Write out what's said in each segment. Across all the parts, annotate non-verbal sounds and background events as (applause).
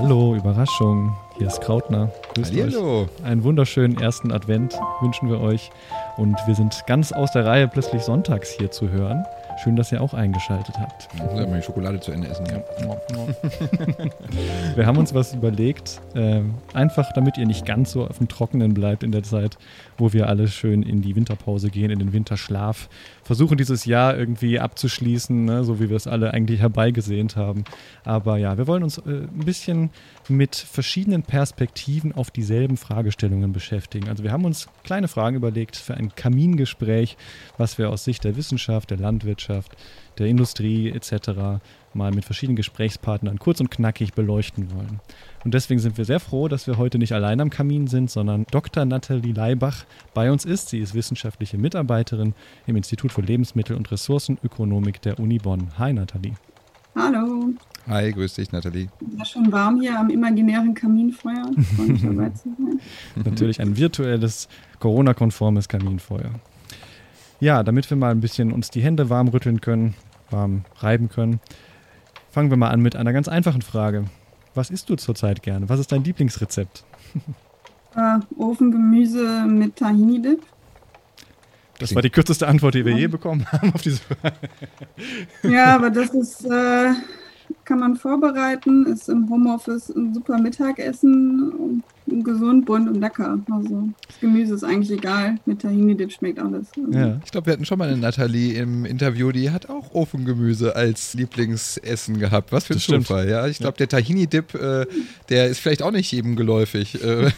Hallo, Überraschung. Hier ist Krautner. Grüßt Hallo. euch. Einen wunderschönen ersten Advent wünschen wir euch. Und wir sind ganz aus der Reihe plötzlich sonntags hier zu hören. Schön, dass ihr auch eingeschaltet habt. Ich muss mal die Schokolade zu Ende essen. Ja. (laughs) wir haben uns was überlegt, äh, einfach damit ihr nicht ganz so auf dem Trockenen bleibt in der Zeit, wo wir alle schön in die Winterpause gehen, in den Winterschlaf. Versuchen dieses Jahr irgendwie abzuschließen, ne, so wie wir es alle eigentlich herbeigesehnt haben. Aber ja, wir wollen uns äh, ein bisschen mit verschiedenen Perspektiven auf dieselben Fragestellungen beschäftigen. Also wir haben uns kleine Fragen überlegt für ein Kamingespräch, was wir aus Sicht der Wissenschaft, der Landwirtschaft, der Industrie etc. mal mit verschiedenen Gesprächspartnern kurz und knackig beleuchten wollen. Und deswegen sind wir sehr froh, dass wir heute nicht allein am Kamin sind, sondern Dr. Nathalie Leibach bei uns ist. Sie ist wissenschaftliche Mitarbeiterin im Institut für Lebensmittel- und Ressourcenökonomik der Uni Bonn. Hi Nathalie. Hallo. Hi, grüß dich, Nathalie. Ja, schon warm hier am imaginären Kaminfeuer. (laughs) sein. Natürlich ein virtuelles, Corona-konformes Kaminfeuer. Ja, damit wir mal ein bisschen uns die Hände warm rütteln können, warm reiben können, fangen wir mal an mit einer ganz einfachen Frage. Was isst du zurzeit gerne? Was ist dein Lieblingsrezept? (laughs) Äh, Ofengemüse mit Tahini-Dip. Das war die kürzeste Antwort, die wir je bekommen haben auf diese Frage. Ja, aber das ist, äh, kann man vorbereiten, ist im Homeoffice ein super Mittagessen, gesund, bunt und lecker. Also das Gemüse ist eigentlich egal, mit Tahini-Dip schmeckt alles. Also. Ja. Ich glaube, wir hatten schon mal eine Nathalie im Interview, die hat auch Ofengemüse als Lieblingsessen gehabt. Was für ein Zufall, ja. Ich glaube, der Tahini-Dip, äh, der ist vielleicht auch nicht jedem geläufig, äh,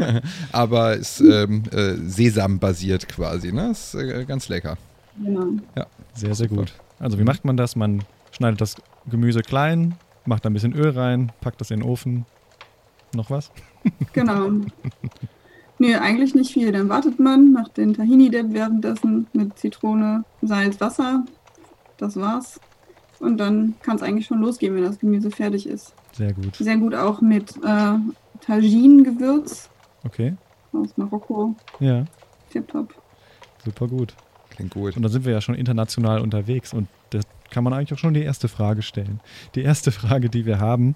(laughs) aber ist ähm, äh, Sesam-basiert quasi, ne? Ist äh, ganz lecker. Genau. Ja. Sehr, sehr gut. Also wie macht man das? Man schneidet das Gemüse klein, macht da ein bisschen Öl rein, packt das in den Ofen. Noch was? (laughs) Genau. Nee, eigentlich nicht viel. Dann wartet man, macht den Tahini-Dip währenddessen mit Zitrone, Salz, Wasser. Das war's. Und dann kann es eigentlich schon losgehen, wenn das Gemüse fertig ist. Sehr gut. Sehr gut auch mit äh, Tagine-Gewürz. Okay. Aus Marokko. Ja. Tipptopp. Super gut. Klingt gut. Und dann sind wir ja schon international unterwegs und kann man eigentlich auch schon die erste Frage stellen. Die erste Frage, die wir haben,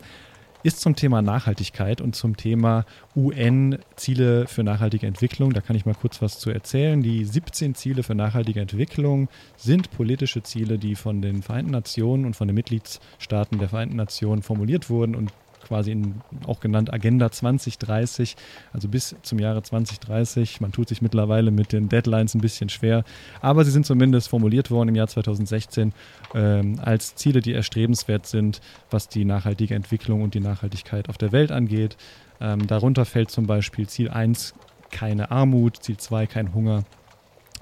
ist zum Thema Nachhaltigkeit und zum Thema UN-Ziele für nachhaltige Entwicklung. Da kann ich mal kurz was zu erzählen. Die 17 Ziele für nachhaltige Entwicklung sind politische Ziele, die von den Vereinten Nationen und von den Mitgliedstaaten der Vereinten Nationen formuliert wurden und quasi in, auch genannt Agenda 2030, also bis zum Jahre 2030. Man tut sich mittlerweile mit den Deadlines ein bisschen schwer, aber sie sind zumindest formuliert worden im Jahr 2016 ähm, als Ziele, die erstrebenswert sind, was die nachhaltige Entwicklung und die Nachhaltigkeit auf der Welt angeht. Ähm, darunter fällt zum Beispiel Ziel 1 keine Armut, Ziel 2 kein Hunger,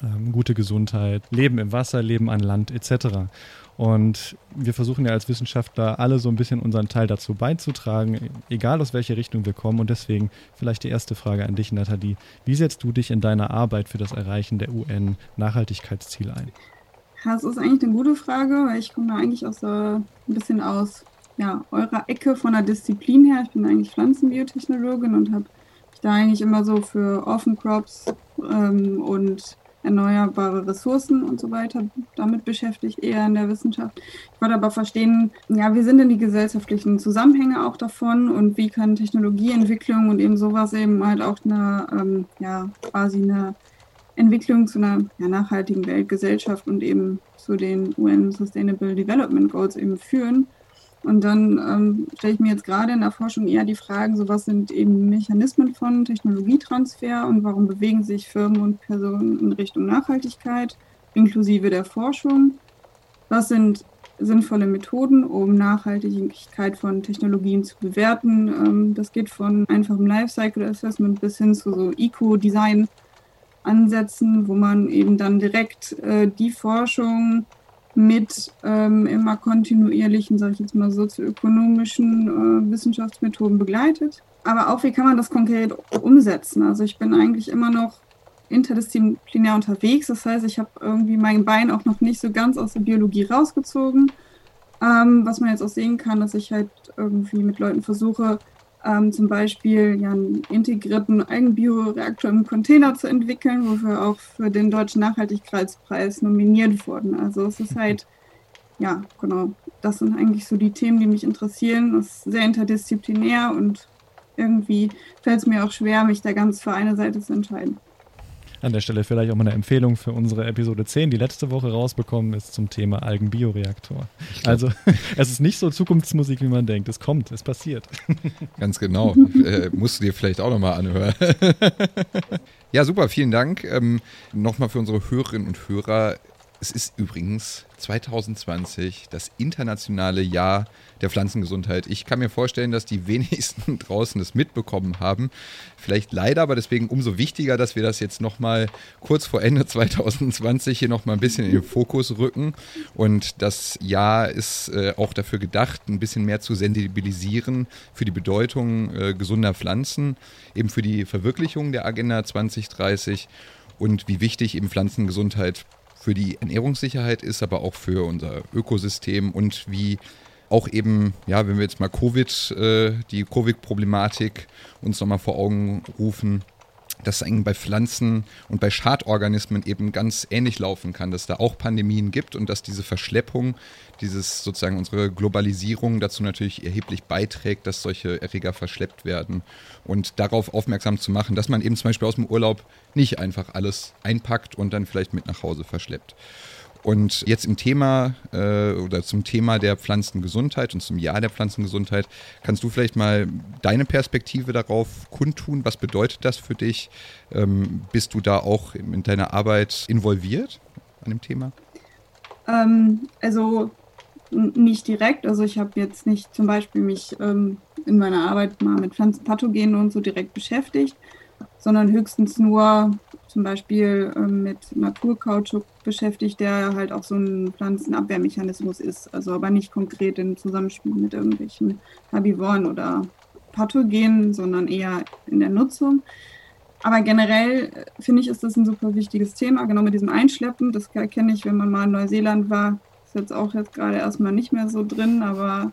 ähm, gute Gesundheit, Leben im Wasser, Leben an Land etc. Und wir versuchen ja als Wissenschaftler alle so ein bisschen unseren Teil dazu beizutragen, egal aus welcher Richtung wir kommen. Und deswegen vielleicht die erste Frage an dich, Nathalie. Wie setzt du dich in deiner Arbeit für das Erreichen der UN-Nachhaltigkeitsziele ein? Das ist eigentlich eine gute Frage, weil ich komme da eigentlich aus so ein bisschen aus ja, eurer Ecke von der Disziplin her. Ich bin eigentlich Pflanzenbiotechnologin und habe mich da eigentlich immer so für Orphan Crops ähm, und erneuerbare Ressourcen und so weiter damit beschäftigt, eher in der Wissenschaft. Ich wollte aber verstehen, ja, wie sind denn die gesellschaftlichen Zusammenhänge auch davon und wie kann Technologieentwicklung und eben sowas eben halt auch eine, ähm, ja, quasi eine Entwicklung zu einer ja, nachhaltigen Weltgesellschaft und eben zu den UN Sustainable Development Goals eben führen. Und dann ähm, stelle ich mir jetzt gerade in der Forschung eher die Fragen, so was sind eben Mechanismen von Technologietransfer und warum bewegen sich Firmen und Personen in Richtung Nachhaltigkeit, inklusive der Forschung. Was sind sinnvolle Methoden, um Nachhaltigkeit von Technologien zu bewerten. Ähm, das geht von einfachem Lifecycle Assessment bis hin zu so Eco-Design-Ansätzen, wo man eben dann direkt äh, die Forschung mit ähm, immer kontinuierlichen, sage ich jetzt mal, sozioökonomischen äh, Wissenschaftsmethoden begleitet. Aber auch, wie kann man das konkret umsetzen? Also ich bin eigentlich immer noch interdisziplinär unterwegs. Das heißt, ich habe irgendwie mein Bein auch noch nicht so ganz aus der Biologie rausgezogen. Ähm, was man jetzt auch sehen kann, dass ich halt irgendwie mit Leuten versuche, ähm, zum Beispiel ja, einen integrierten Eigenbioreaktor im Container zu entwickeln, wo wir auch für den Deutschen Nachhaltigkeitspreis nominiert wurden. Also es ist halt ja, genau. Das sind eigentlich so die Themen, die mich interessieren. Das ist sehr interdisziplinär und irgendwie fällt es mir auch schwer, mich da ganz für eine Seite zu entscheiden. An der Stelle vielleicht auch mal eine Empfehlung für unsere Episode 10, die letzte Woche rausbekommen ist zum Thema Algenbioreaktor. Also (laughs) es ist nicht so Zukunftsmusik, wie man denkt. Es kommt, es passiert. (laughs) Ganz genau. äh, musst du dir vielleicht auch nochmal anhören. (laughs) ja, super, vielen Dank. Ähm, nochmal für unsere Hörerinnen und Hörer. Es ist übrigens 2020 das internationale Jahr der Pflanzengesundheit. Ich kann mir vorstellen, dass die wenigsten (laughs) draußen das mitbekommen haben. Vielleicht leider, aber deswegen umso wichtiger, dass wir das jetzt nochmal kurz vor Ende 2020 hier nochmal ein bisschen in den Fokus rücken. Und das Jahr ist äh, auch dafür gedacht, ein bisschen mehr zu sensibilisieren für die Bedeutung äh, gesunder Pflanzen, eben für die Verwirklichung der Agenda 2030 und wie wichtig eben Pflanzengesundheit für die Ernährungssicherheit ist, aber auch für unser Ökosystem und wie auch eben, ja, wenn wir jetzt mal Covid, äh, die Covid-Problematik uns nochmal vor Augen rufen, dass es bei Pflanzen und bei Schadorganismen eben ganz ähnlich laufen kann, dass da auch Pandemien gibt und dass diese Verschleppung, dieses sozusagen unsere Globalisierung dazu natürlich erheblich beiträgt, dass solche Erreger verschleppt werden und darauf aufmerksam zu machen, dass man eben zum Beispiel aus dem Urlaub nicht einfach alles einpackt und dann vielleicht mit nach Hause verschleppt. Und jetzt im Thema äh, oder zum Thema der Pflanzengesundheit und zum Jahr der Pflanzengesundheit, kannst du vielleicht mal deine Perspektive darauf kundtun? Was bedeutet das für dich? Ähm, bist du da auch in deiner Arbeit involviert an dem Thema? Ähm, also nicht direkt. Also ich habe jetzt nicht zum Beispiel mich ähm, in meiner Arbeit mal mit Pflanzenpathogenen und so direkt beschäftigt, sondern höchstens nur zum Beispiel ähm, mit Naturkautschuk beschäftigt, der halt auch so ein Pflanzenabwehrmechanismus ist, also aber nicht konkret im Zusammenspiel mit irgendwelchen Herbivoren oder Pathogenen, sondern eher in der Nutzung. Aber generell äh, finde ich, ist das ein super wichtiges Thema, genau mit diesem Einschleppen. Das kenne ich, wenn man mal in Neuseeland war. Ist jetzt auch jetzt gerade erstmal nicht mehr so drin, aber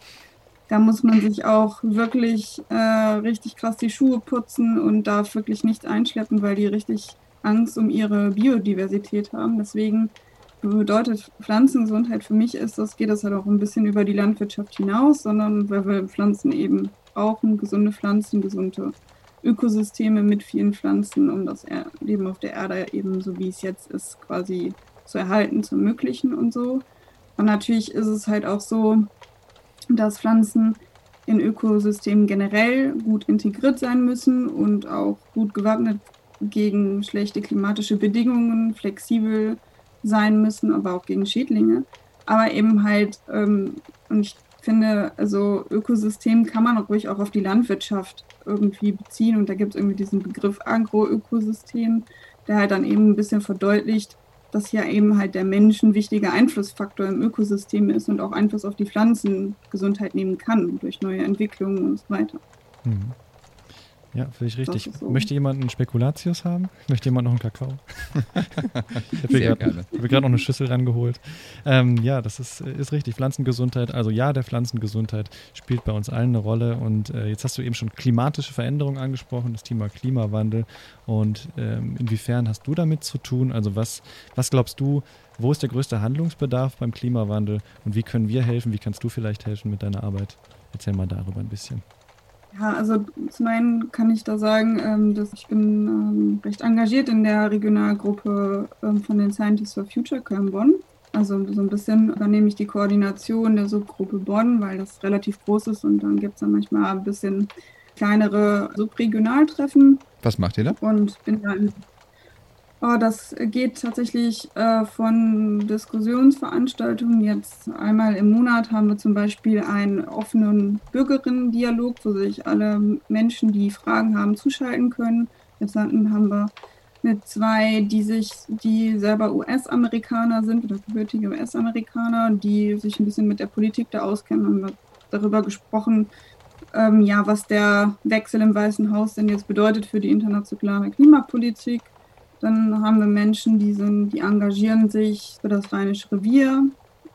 da muss man sich auch wirklich äh, richtig krass die Schuhe putzen und darf wirklich nicht einschleppen, weil die richtig Angst um ihre Biodiversität haben. Deswegen bedeutet Pflanzengesundheit für mich ist, das geht das halt auch ein bisschen über die Landwirtschaft hinaus, sondern weil wir Pflanzen eben brauchen, gesunde Pflanzen, gesunde Ökosysteme mit vielen Pflanzen, um das Leben auf der Erde eben so wie es jetzt ist, quasi zu erhalten, zu ermöglichen und so. Und natürlich ist es halt auch so, dass Pflanzen in Ökosystemen generell gut integriert sein müssen und auch gut gewappnet gegen schlechte klimatische Bedingungen flexibel sein müssen, aber auch gegen Schädlinge. Aber eben halt, ähm, und ich finde, also Ökosystem kann man ruhig auch auf die Landwirtschaft irgendwie beziehen. Und da gibt es irgendwie diesen Begriff Agroökosystem, der halt dann eben ein bisschen verdeutlicht, dass hier eben halt der Mensch ein wichtiger Einflussfaktor im Ökosystem ist und auch Einfluss auf die Pflanzengesundheit nehmen kann durch neue Entwicklungen und so weiter. Mhm. Ja, finde ich richtig. So. Möchte jemand einen Spekulatius haben? Möchte jemand noch einen Kakao? (laughs) ich habe mir gerade noch eine Schüssel rangeholt. Ähm, ja, das ist, ist richtig. Pflanzengesundheit, also ja, der Pflanzengesundheit spielt bei uns allen eine Rolle. Und äh, jetzt hast du eben schon klimatische Veränderungen angesprochen, das Thema Klimawandel. Und ähm, inwiefern hast du damit zu tun? Also was, was glaubst du, wo ist der größte Handlungsbedarf beim Klimawandel? Und wie können wir helfen? Wie kannst du vielleicht helfen mit deiner Arbeit? Erzähl mal darüber ein bisschen. Ja, also zum einen kann ich da sagen, ähm, dass ich bin ähm, recht engagiert in der Regionalgruppe ähm, von den Scientists for Future Köln-Bonn. Also so ein bisschen übernehme ich die Koordination der Subgruppe Bonn, weil das relativ groß ist und dann gibt es dann manchmal ein bisschen kleinere Subregionaltreffen. Was macht ihr da? Und bin da in Oh, das geht tatsächlich äh, von Diskussionsveranstaltungen. Jetzt einmal im Monat haben wir zum Beispiel einen offenen Bürgerinnen-Dialog, wo sich alle Menschen, die Fragen haben, zuschalten können. Jetzt haben wir mit zwei, die sich, die selber US-Amerikaner sind oder gebürtige US-Amerikaner, die sich ein bisschen mit der Politik da auskennen, haben wir darüber gesprochen, ähm, ja, was der Wechsel im Weißen Haus denn jetzt bedeutet für die internationale Klimapolitik dann haben wir Menschen, die sind, die engagieren sich für das Rheinische Revier,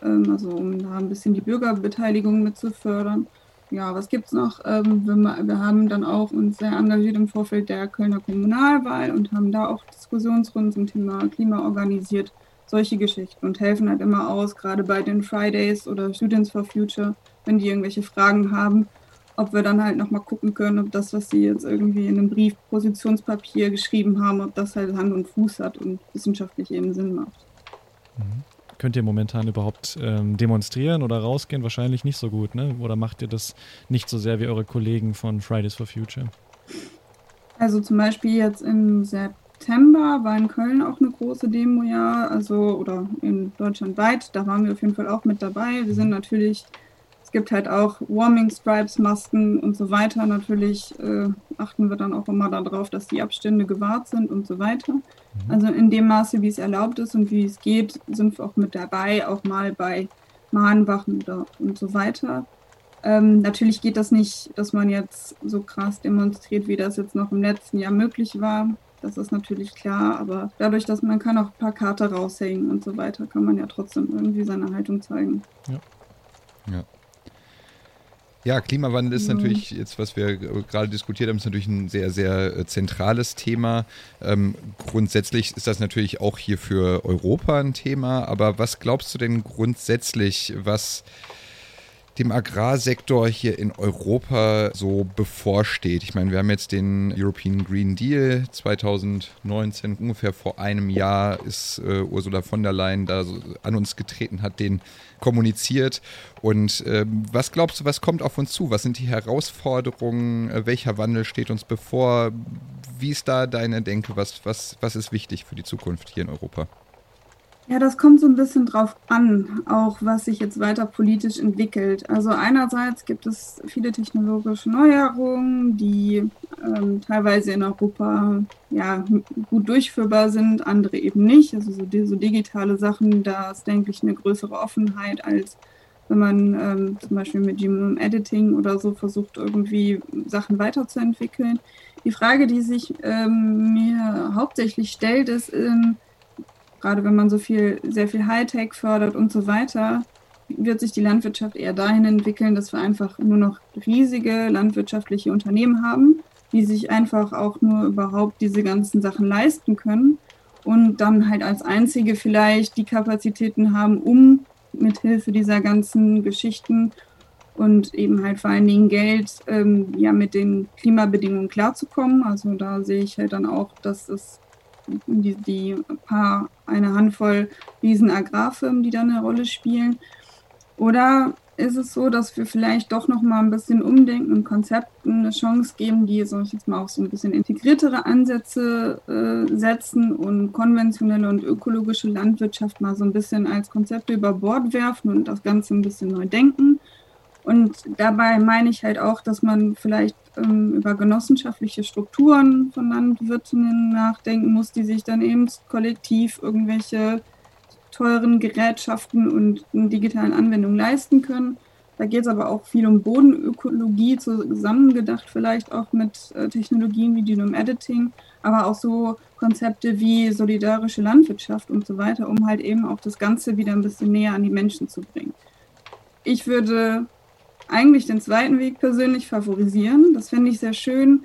ähm, also um da ein bisschen die Bürgerbeteiligung mit zu fördern. Ja, was gibt es noch? Ähm, wir, wir, haben dann auch uns sehr engagiert im Vorfeld der Kölner Kommunalwahl und haben da auch Diskussionsrunden zum Thema Klima organisiert, solche Geschichten und helfen halt immer aus, gerade bei den Fridays oder Students for Future, wenn die irgendwelche Fragen haben, ob wir dann halt nochmal gucken können, ob das, was sie jetzt irgendwie in einem Brief, Positionspapier geschrieben haben, ob das halt Hand und Fuß hat und wissenschaftlich eben Sinn macht. Mhm. Könnt ihr momentan überhaupt ähm, demonstrieren oder rausgehen? Wahrscheinlich nicht so gut, ne? Oder macht ihr das nicht so sehr wie eure Kollegen von Fridays for Future? Also zum Beispiel jetzt im September war in Köln auch eine große Demo, ja, also oder in Deutschland weit, da waren wir auf jeden Fall auch mit dabei. Wir sind natürlich es gibt halt auch Warming Stripes, Masken und so weiter. Natürlich äh, achten wir dann auch immer darauf, dass die Abstände gewahrt sind und so weiter. Mhm. Also in dem Maße, wie es erlaubt ist und wie es geht, sind wir auch mit dabei, auch mal bei Mahnwachen oder, und so weiter. Ähm, natürlich geht das nicht, dass man jetzt so krass demonstriert, wie das jetzt noch im letzten Jahr möglich war. Das ist natürlich klar, aber dadurch, dass man kann auch ein paar Karte raushängen und so weiter, kann man ja trotzdem irgendwie seine Haltung zeigen. Ja. Ja. Ja, Klimawandel ist natürlich jetzt, was wir gerade diskutiert haben, ist natürlich ein sehr, sehr äh, zentrales Thema. Ähm, grundsätzlich ist das natürlich auch hier für Europa ein Thema. Aber was glaubst du denn grundsätzlich, was dem Agrarsektor hier in Europa so bevorsteht. Ich meine, wir haben jetzt den European Green Deal 2019, ungefähr vor einem Jahr ist äh, Ursula von der Leyen da so an uns getreten, hat den kommuniziert. Und äh, was glaubst du, was kommt auf uns zu? Was sind die Herausforderungen? Äh, welcher Wandel steht uns bevor? Wie ist da deine Denke? Was, was, was ist wichtig für die Zukunft hier in Europa? Ja, das kommt so ein bisschen drauf an, auch was sich jetzt weiter politisch entwickelt. Also einerseits gibt es viele technologische Neuerungen, die ähm, teilweise in Europa ja, gut durchführbar sind, andere eben nicht. Also so, so digitale Sachen, da ist, denke ich, eine größere Offenheit, als wenn man ähm, zum Beispiel mit Genome Editing oder so versucht, irgendwie Sachen weiterzuentwickeln. Die Frage, die sich ähm, mir hauptsächlich stellt, ist, ähm, gerade wenn man so viel, sehr viel Hightech fördert und so weiter, wird sich die Landwirtschaft eher dahin entwickeln, dass wir einfach nur noch riesige landwirtschaftliche Unternehmen haben, die sich einfach auch nur überhaupt diese ganzen Sachen leisten können und dann halt als einzige vielleicht die Kapazitäten haben, um mit Hilfe dieser ganzen Geschichten und eben halt vor allen Dingen Geld, ähm, ja, mit den Klimabedingungen klarzukommen. Also da sehe ich halt dann auch, dass es die, die paar, eine Handvoll riesen Agrarfirmen, die da eine Rolle spielen? Oder ist es so, dass wir vielleicht doch noch mal ein bisschen umdenken und Konzepten eine Chance geben, die, sag ich jetzt mal, auch so ein bisschen integriertere Ansätze äh, setzen und konventionelle und ökologische Landwirtschaft mal so ein bisschen als Konzepte über Bord werfen und das Ganze ein bisschen neu denken? Und dabei meine ich halt auch, dass man vielleicht ähm, über genossenschaftliche Strukturen von Landwirtinnen nachdenken muss, die sich dann eben kollektiv irgendwelche teuren Gerätschaften und digitalen Anwendungen leisten können. Da geht es aber auch viel um Bodenökologie, zusammengedacht vielleicht auch mit äh, Technologien wie Genome Editing, aber auch so Konzepte wie solidarische Landwirtschaft und so weiter, um halt eben auch das Ganze wieder ein bisschen näher an die Menschen zu bringen. Ich würde eigentlich den zweiten Weg persönlich favorisieren. Das finde ich sehr schön.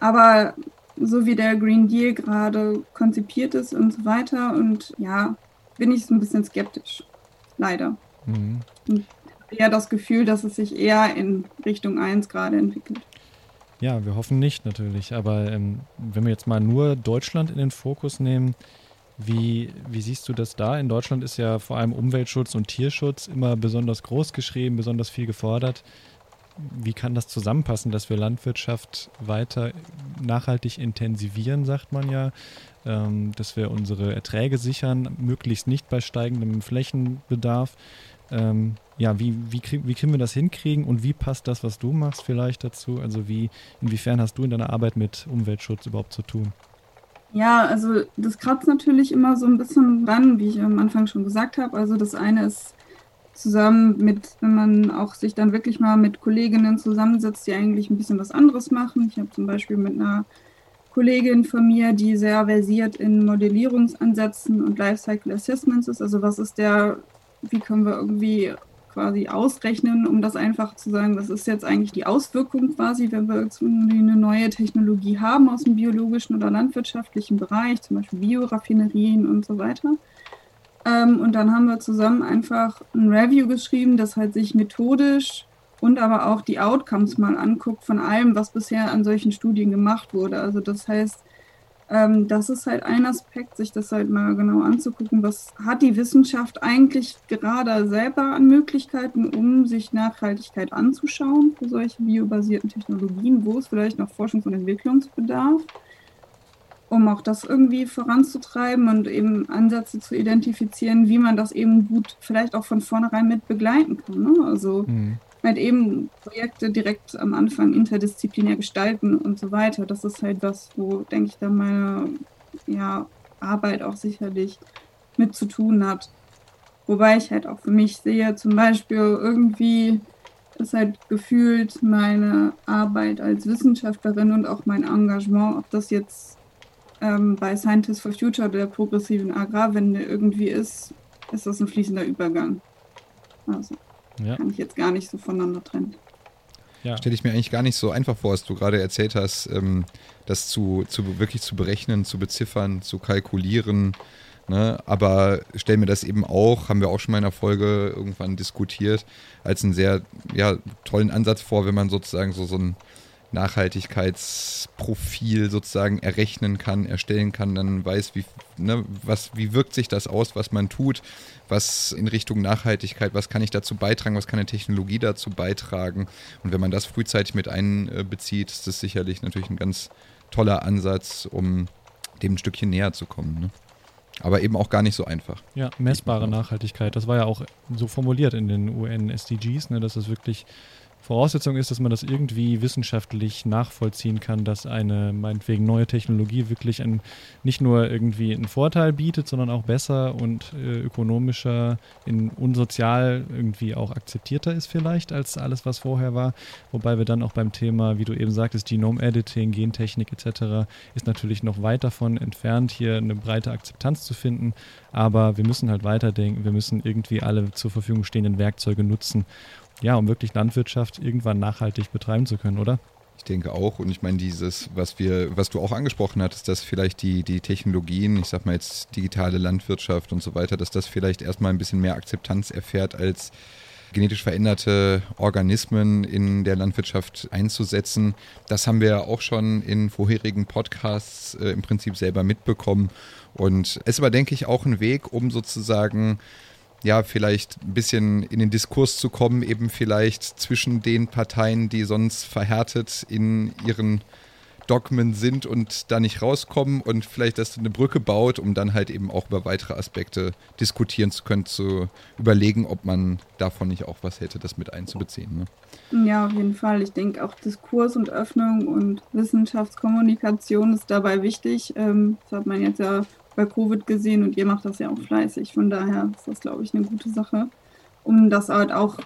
Aber so wie der Green Deal gerade konzipiert ist und so weiter, und ja, bin ich so ein bisschen skeptisch. Leider. Mhm. Und eher das Gefühl, dass es sich eher in Richtung 1 gerade entwickelt. Ja, wir hoffen nicht natürlich. Aber ähm, wenn wir jetzt mal nur Deutschland in den Fokus nehmen, wie, wie siehst du das da? In Deutschland ist ja vor allem Umweltschutz und Tierschutz immer besonders groß geschrieben, besonders viel gefordert. Wie kann das zusammenpassen, dass wir Landwirtschaft weiter nachhaltig intensivieren, sagt man ja, ähm, dass wir unsere Erträge sichern, möglichst nicht bei steigendem Flächenbedarf. Ähm, ja, wie, wie, wie können wir das hinkriegen und wie passt das, was du machst, vielleicht dazu? Also wie, inwiefern hast du in deiner Arbeit mit Umweltschutz überhaupt zu tun? Ja, also das kratzt natürlich immer so ein bisschen ran, wie ich am Anfang schon gesagt habe. Also das eine ist zusammen mit, wenn man auch sich dann wirklich mal mit Kolleginnen zusammensetzt, die eigentlich ein bisschen was anderes machen. Ich habe zum Beispiel mit einer Kollegin von mir, die sehr versiert in Modellierungsansätzen und Lifecycle Assessments ist. Also was ist der, wie können wir irgendwie quasi ausrechnen, um das einfach zu sagen, das ist jetzt eigentlich die Auswirkung quasi, wenn wir eine neue Technologie haben aus dem biologischen oder landwirtschaftlichen Bereich, zum Beispiel Bioraffinerien und so weiter. Ähm, und dann haben wir zusammen einfach ein Review geschrieben, das halt sich methodisch und aber auch die Outcomes mal anguckt von allem, was bisher an solchen Studien gemacht wurde. Also das heißt, ähm, das ist halt ein Aspekt, sich das halt mal genau anzugucken, was hat die Wissenschaft eigentlich gerade selber an Möglichkeiten, um sich Nachhaltigkeit anzuschauen für solche biobasierten Technologien, wo es vielleicht noch Forschungs- und Entwicklungsbedarf, um auch das irgendwie voranzutreiben und eben Ansätze zu identifizieren, wie man das eben gut vielleicht auch von vornherein mit begleiten kann. Ne? Also mhm halt eben Projekte direkt am Anfang interdisziplinär gestalten und so weiter. Das ist halt was, wo, denke ich, da meine ja, Arbeit auch sicherlich mit zu tun hat. Wobei ich halt auch für mich sehe, zum Beispiel irgendwie ist halt gefühlt meine Arbeit als Wissenschaftlerin und auch mein Engagement, ob das jetzt ähm, bei Scientists for Future der progressiven Agrarwende irgendwie ist, ist das ein fließender Übergang. Also. Ja. Kann ich jetzt gar nicht so voneinander trennen. Ja. Stelle ich mir eigentlich gar nicht so einfach vor, was du gerade erzählt hast, ähm, das zu, zu wirklich zu berechnen, zu beziffern, zu kalkulieren. Ne? Aber stell mir das eben auch, haben wir auch schon mal in einer Folge irgendwann diskutiert, als einen sehr ja, tollen Ansatz vor, wenn man sozusagen so, so ein Nachhaltigkeitsprofil sozusagen errechnen kann, erstellen kann, dann weiß, wie, ne, was, wie wirkt sich das aus, was man tut, was in Richtung Nachhaltigkeit, was kann ich dazu beitragen, was kann eine Technologie dazu beitragen. Und wenn man das frühzeitig mit einbezieht, ist das sicherlich natürlich ein ganz toller Ansatz, um dem ein Stückchen näher zu kommen. Ne? Aber eben auch gar nicht so einfach. Ja, messbare Nachhaltigkeit. Das war ja auch so formuliert in den UN-SDGs, ne, dass es wirklich Voraussetzung ist, dass man das irgendwie wissenschaftlich nachvollziehen kann, dass eine meinetwegen neue Technologie wirklich ein, nicht nur irgendwie einen Vorteil bietet, sondern auch besser und äh, ökonomischer in, und irgendwie auch akzeptierter ist vielleicht als alles, was vorher war. Wobei wir dann auch beim Thema, wie du eben sagtest, Genome-Editing, Gentechnik etc. ist natürlich noch weit davon entfernt, hier eine breite Akzeptanz zu finden. Aber wir müssen halt weiterdenken, wir müssen irgendwie alle zur Verfügung stehenden Werkzeuge nutzen ja, um wirklich Landwirtschaft irgendwann nachhaltig betreiben zu können, oder? Ich denke auch. Und ich meine, dieses, was wir, was du auch angesprochen hattest, dass vielleicht die, die Technologien, ich sag mal jetzt digitale Landwirtschaft und so weiter, dass das vielleicht erstmal ein bisschen mehr Akzeptanz erfährt als genetisch veränderte Organismen in der Landwirtschaft einzusetzen. Das haben wir auch schon in vorherigen Podcasts äh, im Prinzip selber mitbekommen. Und es war, denke ich, auch ein Weg, um sozusagen ja, vielleicht ein bisschen in den Diskurs zu kommen, eben vielleicht zwischen den Parteien, die sonst verhärtet in ihren Dogmen sind und da nicht rauskommen und vielleicht, dass eine Brücke baut, um dann halt eben auch über weitere Aspekte diskutieren zu können, zu überlegen, ob man davon nicht auch was hätte, das mit einzubeziehen. Ne? Ja, auf jeden Fall. Ich denke auch Diskurs und Öffnung und Wissenschaftskommunikation ist dabei wichtig. Ähm, das hat man jetzt ja bei Covid gesehen und ihr macht das ja auch fleißig. Von daher ist das, glaube ich, eine gute Sache, um das halt auch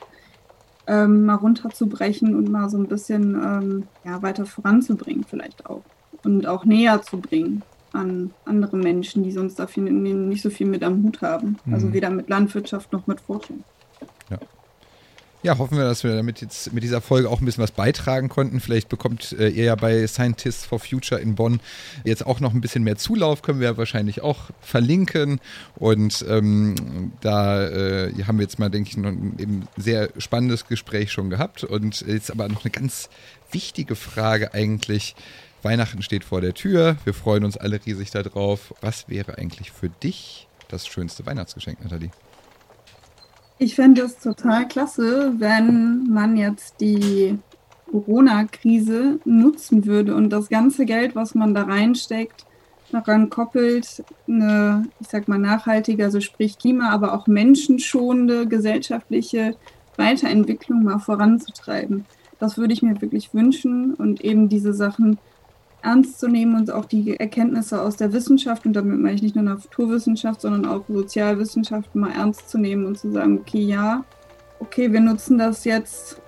ähm, mal runterzubrechen und mal so ein bisschen ähm, ja, weiter voranzubringen, vielleicht auch. Und auch näher zu bringen an andere Menschen, die sonst dafür nicht so viel mit am Hut haben. Also mhm. Also weder mit Landwirtschaft noch mit Forschung. Ja. Ja, hoffen wir, dass wir damit jetzt mit dieser Folge auch ein bisschen was beitragen konnten. Vielleicht bekommt äh, ihr ja bei Scientists for Future in Bonn jetzt auch noch ein bisschen mehr Zulauf, können wir ja wahrscheinlich auch verlinken. Und ähm, da äh, haben wir jetzt mal, denke ich, noch ein sehr spannendes Gespräch schon gehabt. Und jetzt aber noch eine ganz wichtige Frage eigentlich. Weihnachten steht vor der Tür. Wir freuen uns alle riesig darauf. Was wäre eigentlich für dich das schönste Weihnachtsgeschenk, Nathalie? Ich fände es total klasse, wenn man jetzt die Corona-Krise nutzen würde und das ganze Geld, was man da reinsteckt, daran koppelt, eine, ich sag mal, nachhaltige, also sprich Klima, aber auch menschenschonende gesellschaftliche Weiterentwicklung mal voranzutreiben. Das würde ich mir wirklich wünschen und eben diese Sachen ernst zu nehmen und auch die Erkenntnisse aus der Wissenschaft, und damit meine ich nicht nur Naturwissenschaft, sondern auch Sozialwissenschaften mal ernst zu nehmen und zu sagen, okay, ja, okay, wir nutzen das jetzt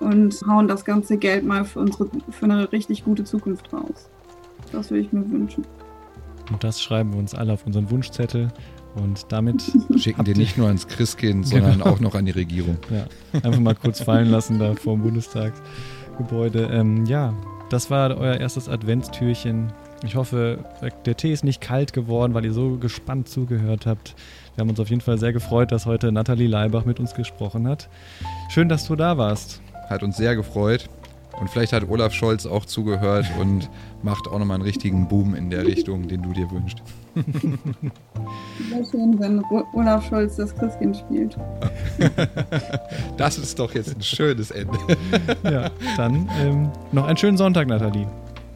und hauen das ganze Geld mal für, unsere, für eine richtig gute Zukunft raus. Das würde ich mir wünschen. Und das schreiben wir uns alle auf unseren Wunschzettel. Und damit (laughs) schicken dir nicht nur ans Christkind, sondern genau. auch noch an die Regierung. Ja, einfach mal kurz fallen lassen da vor dem Bundestagsgebäude. Ähm, ja, das war euer erstes Adventstürchen Ich hoffe, der Tee ist nicht kalt geworden, weil ihr so gespannt zugehört habt. Wir haben uns auf jeden Fall sehr gefreut, dass heute Nathalie Leibach mit uns gesprochen hat. Schön, dass du da warst. Hat uns sehr gefreut. Und vielleicht hat Olaf Scholz auch zugehört und macht auch nochmal einen richtigen Boom in der Richtung, den du dir wünschst. Sehr schön, wenn Olaf Scholz das Christkind spielt. (laughs) Das ist doch jetzt ein schönes Ende. Ja, dann ähm, noch einen schönen Sonntag, Nathalie.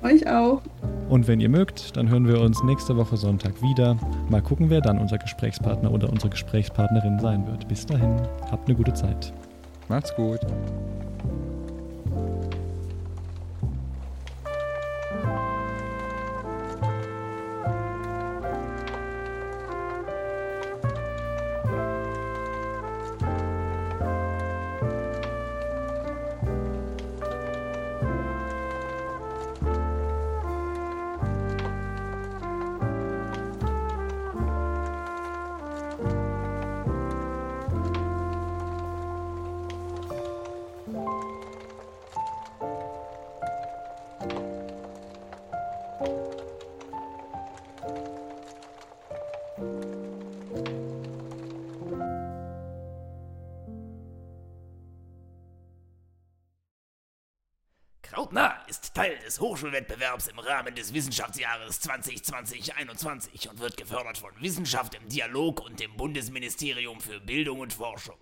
Euch auch. Und wenn ihr mögt, dann hören wir uns nächste Woche Sonntag wieder. Mal gucken, wer dann unser Gesprächspartner oder unsere Gesprächspartnerin sein wird. Bis dahin, habt eine gute Zeit. Macht's gut. Krautnah ist Teil des Hochschulwettbewerbs im Rahmen des Wissenschaftsjahres 2020-21 und wird gefördert von Wissenschaft im Dialog und dem Bundesministerium für Bildung und Forschung.